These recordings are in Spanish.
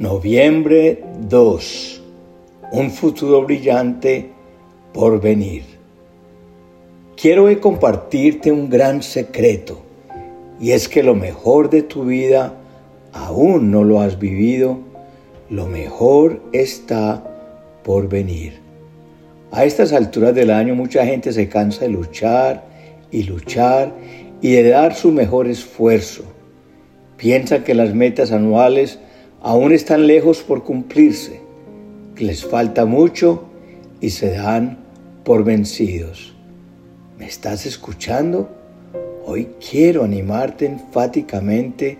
Noviembre 2. Un futuro brillante por venir. Quiero hoy compartirte un gran secreto y es que lo mejor de tu vida aún no lo has vivido, lo mejor está por venir. A estas alturas del año mucha gente se cansa de luchar y luchar y de dar su mejor esfuerzo. Piensa que las metas anuales aún están lejos por cumplirse, que les falta mucho y se dan por vencidos. ¿Me estás escuchando? Hoy quiero animarte enfáticamente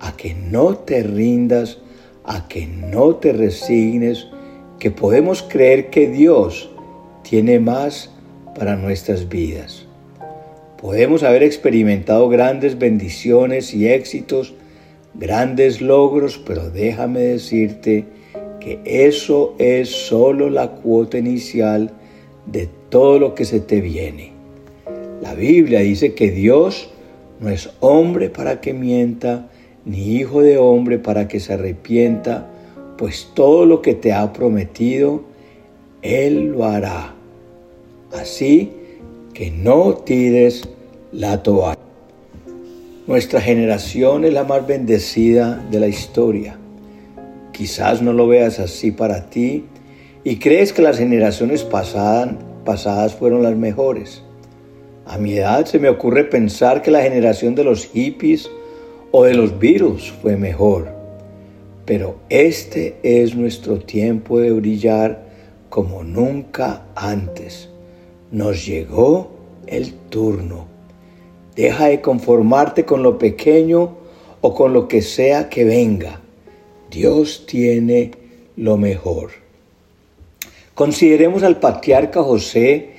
a que no te rindas, a que no te resignes, que podemos creer que Dios tiene más para nuestras vidas. Podemos haber experimentado grandes bendiciones y éxitos, grandes logros, pero déjame decirte que eso es solo la cuota inicial de todo lo que se te viene. La Biblia dice que Dios no es hombre para que mienta, ni hijo de hombre para que se arrepienta, pues todo lo que te ha prometido, Él lo hará. Así que no tires la toalla. Nuestra generación es la más bendecida de la historia. Quizás no lo veas así para ti y crees que las generaciones pasadas, fueron las mejores. A mi edad se me ocurre pensar que la generación de los hippies o de los virus fue mejor. Pero este es nuestro tiempo de brillar como nunca antes. Nos llegó el turno. Deja de conformarte con lo pequeño o con lo que sea que venga. Dios tiene lo mejor. Consideremos al patriarca José,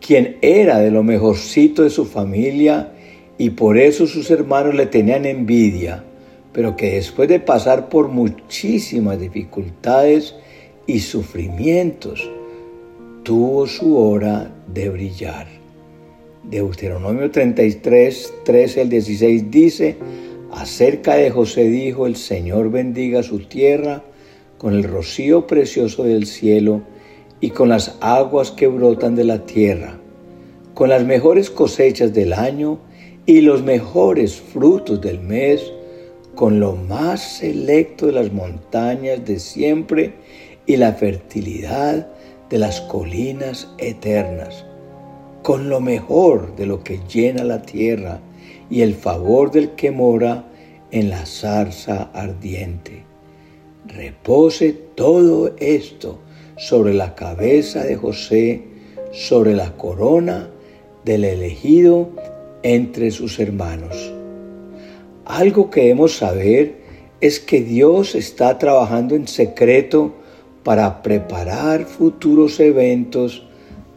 quien era de lo mejorcito de su familia y por eso sus hermanos le tenían envidia, pero que después de pasar por muchísimas dificultades y sufrimientos, tuvo su hora de brillar. Deuteronomio 33, 13 al 16 dice, acerca de José dijo, el Señor bendiga su tierra con el rocío precioso del cielo y con las aguas que brotan de la tierra, con las mejores cosechas del año y los mejores frutos del mes, con lo más selecto de las montañas de siempre y la fertilidad de las colinas eternas, con lo mejor de lo que llena la tierra y el favor del que mora en la zarza ardiente. Repose todo esto sobre la cabeza de José, sobre la corona del elegido entre sus hermanos. Algo que debemos saber es que Dios está trabajando en secreto para preparar futuros eventos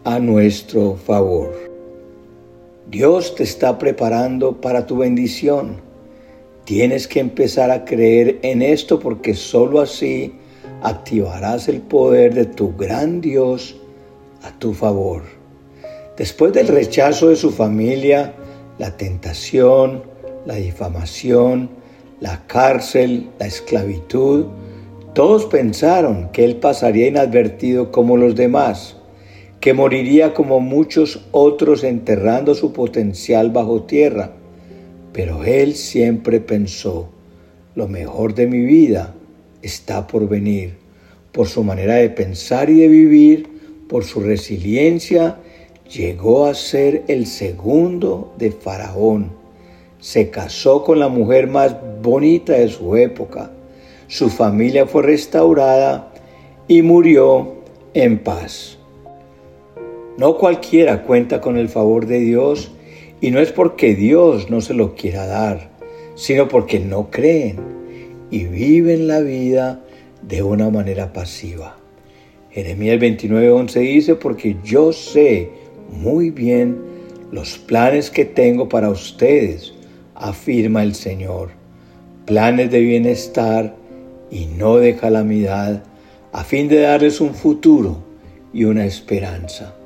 a nuestro favor. Dios te está preparando para tu bendición. Tienes que empezar a creer en esto porque sólo así activarás el poder de tu gran Dios a tu favor. Después del rechazo de su familia, la tentación, la difamación, la cárcel, la esclavitud, todos pensaron que él pasaría inadvertido como los demás, que moriría como muchos otros enterrando su potencial bajo tierra. Pero él siempre pensó, lo mejor de mi vida está por venir, por su manera de pensar y de vivir, por su resiliencia, llegó a ser el segundo de Faraón. Se casó con la mujer más bonita de su época su familia fue restaurada y murió en paz. No cualquiera cuenta con el favor de Dios y no es porque Dios no se lo quiera dar, sino porque no creen y viven la vida de una manera pasiva. Jeremías 29:11 dice, porque yo sé muy bien los planes que tengo para ustedes, afirma el Señor, planes de bienestar y no de calamidad, a fin de darles un futuro y una esperanza.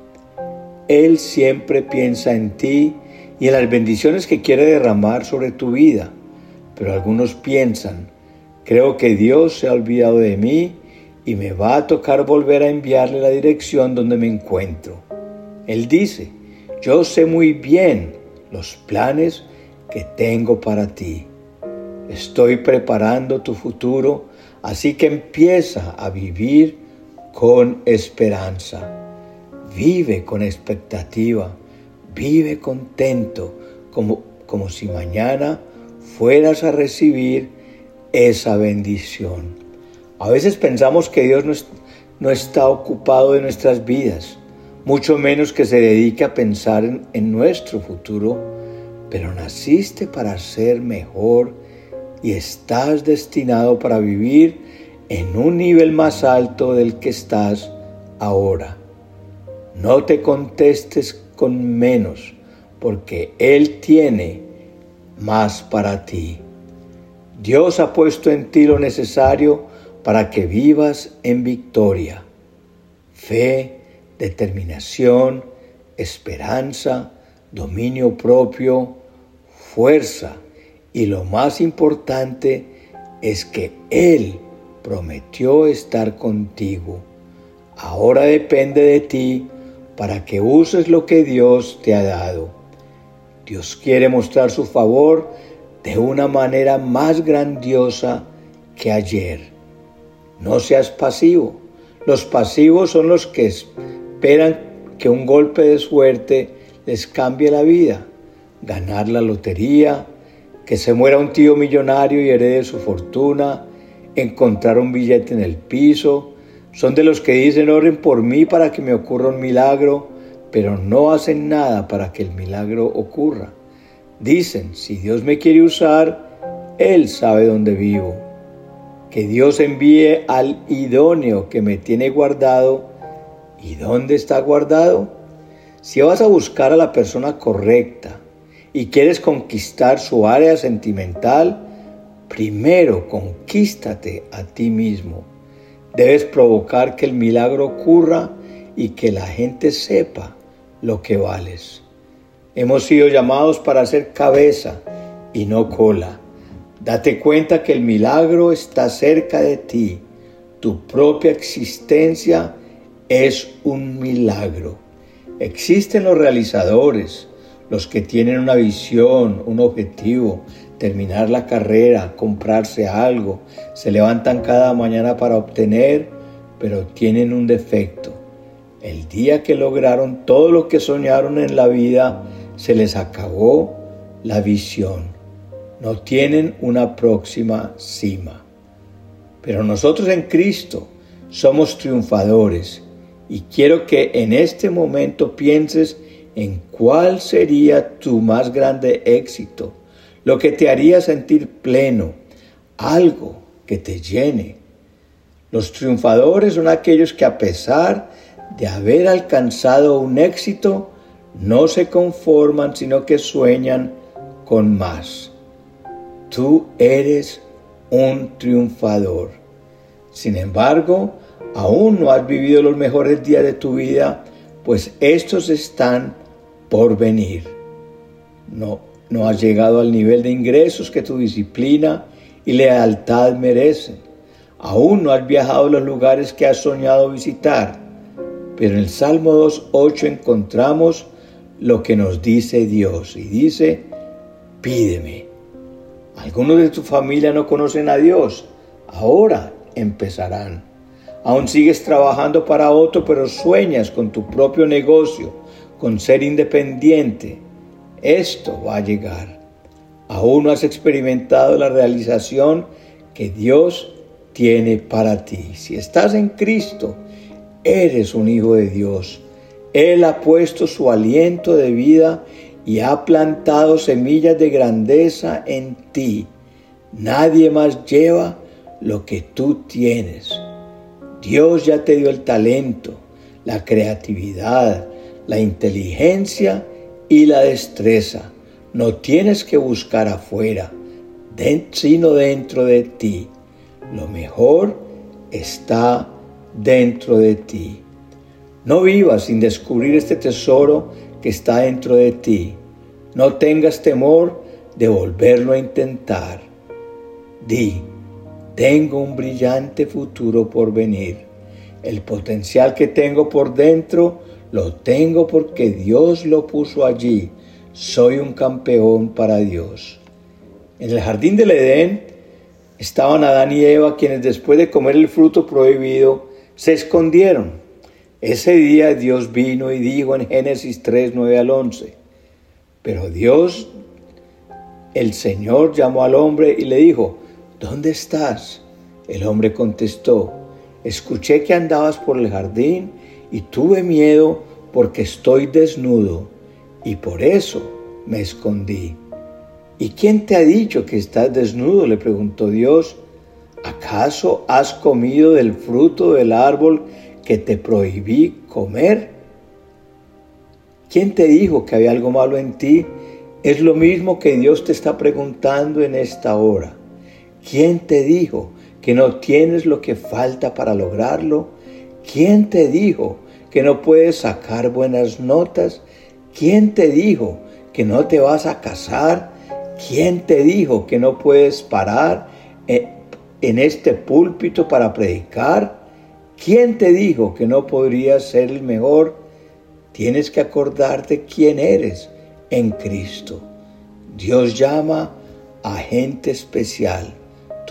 Él siempre piensa en ti y en las bendiciones que quiere derramar sobre tu vida, pero algunos piensan Creo que Dios se ha olvidado de mí y me va a tocar volver a enviarle la dirección donde me encuentro. Él dice, yo sé muy bien los planes que tengo para ti. Estoy preparando tu futuro, así que empieza a vivir con esperanza. Vive con expectativa, vive contento, como, como si mañana fueras a recibir esa bendición. A veces pensamos que Dios no, está ocupado de nuestras vidas, mucho menos que se dedique a pensar en, en nuestro futuro, pero naciste para ser mejor y estás destinado para vivir en un nivel más alto del que estás ahora. No te contestes con menos, porque Él tiene más para ti. Dios ha puesto en ti lo necesario para que vivas en victoria. Fe, determinación, esperanza, dominio propio, fuerza y lo más importante es que Él prometió estar contigo. Ahora depende de ti para que uses lo que Dios te ha dado. Dios quiere mostrar su favor de una manera más grandiosa que ayer. No seas pasivo. Los pasivos son los que esperan que un golpe de suerte les cambie la vida. Ganar la lotería, que se muera un tío millonario y herede su fortuna, encontrar un billete en el piso. Son de los que dicen oren por mí para que me ocurra un milagro, pero no hacen nada para que el milagro ocurra. Dicen, si Dios me quiere usar, Él sabe dónde vivo. Que Dios envíe al idóneo que me tiene guardado. ¿Y dónde está guardado? Si vas a buscar a la persona correcta y quieres conquistar su área sentimental, primero conquístate a ti mismo. Debes provocar que el milagro ocurra y que la gente sepa lo que vales. Hemos sido llamados para ser cabeza y no cola. Date cuenta que el milagro está cerca de ti. Tu propia existencia es un milagro. Existen los realizadores, los que tienen una visión, un objetivo, terminar la carrera, comprarse algo, se levantan cada mañana para obtener, pero tienen un defecto. El día que lograron todo lo que soñaron en la vida, se les acabó la visión. No tienen una próxima cima. Pero nosotros en Cristo somos triunfadores y quiero que en este momento pienses en cuál sería tu más grande éxito, lo que te haría sentir pleno, algo que te llene. Los triunfadores son aquellos que a pesar de haber alcanzado un éxito, no se conforman, sino que sueñan con más. Tú eres un triunfador. Sin embargo, aún no has vivido los mejores días de tu vida, pues estos están por venir. No, no has llegado al nivel de ingresos que tu disciplina y lealtad merecen. Aún no has viajado a los lugares que has soñado visitar. Pero en el Salmo 2.8 encontramos lo que nos dice Dios y dice, pídeme. Algunos de tu familia no conocen a Dios, ahora empezarán. Aún sigues trabajando para otro, pero sueñas con tu propio negocio, con ser independiente. Esto va a llegar. Aún no has experimentado la realización que Dios tiene para ti. Si estás en Cristo, eres un hijo de Dios él ha puesto su aliento de vida y ha plantado semillas de grandeza en ti. Nadie más lleva lo que tú tienes. Dios ya te dio el talento, la creatividad, la inteligencia y la destreza. No tienes que buscar afuera, sino dentro de ti. Lo mejor está dentro de ti. No vivas sin descubrir este tesoro que está dentro de ti. No tengas temor de volverlo a intentar. Di, tengo un brillante futuro por venir. El potencial que tengo por dentro lo tengo porque Dios lo puso allí. Soy un campeón para Dios. En el jardín del Edén estaban Adán y Eva quienes después de comer el fruto prohibido se escondieron. Ese día Dios vino y dijo en Génesis 3, 9 al 11, pero Dios, el Señor, llamó al hombre y le dijo, ¿dónde estás? El hombre contestó, escuché que andabas por el jardín y tuve miedo porque estoy desnudo y por eso me escondí. ¿Y quién te ha dicho que estás desnudo? le preguntó Dios. ¿Acaso has comido del fruto del árbol que te prohibí comer? ¿Quién te dijo que había algo malo en ti? Es lo mismo que Dios te está preguntando en esta hora. ¿Quién te dijo que no tienes lo que falta para lograrlo? ¿Quién te dijo que no puedes sacar buenas notas? ¿Quién te dijo que no te vas a casar? ¿Quién te dijo que no puedes parar en este púlpito para predicar? ¿Quién te dijo que no podrías ser el mejor? Tienes que acordarte quién eres en Cristo. Dios llama a gente especial.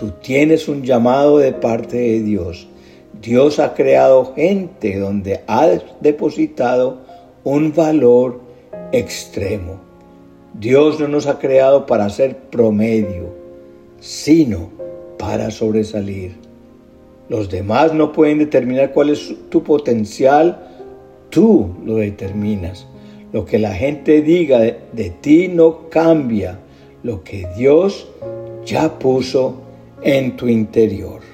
Tú tienes un llamado de parte de Dios. Dios ha creado gente donde ha depositado un valor extremo. Dios no nos ha creado para ser promedio, sino para sobresalir. Los demás no pueden determinar cuál es tu potencial, tú lo determinas. Lo que la gente diga de, de ti no cambia lo que Dios ya puso en tu interior.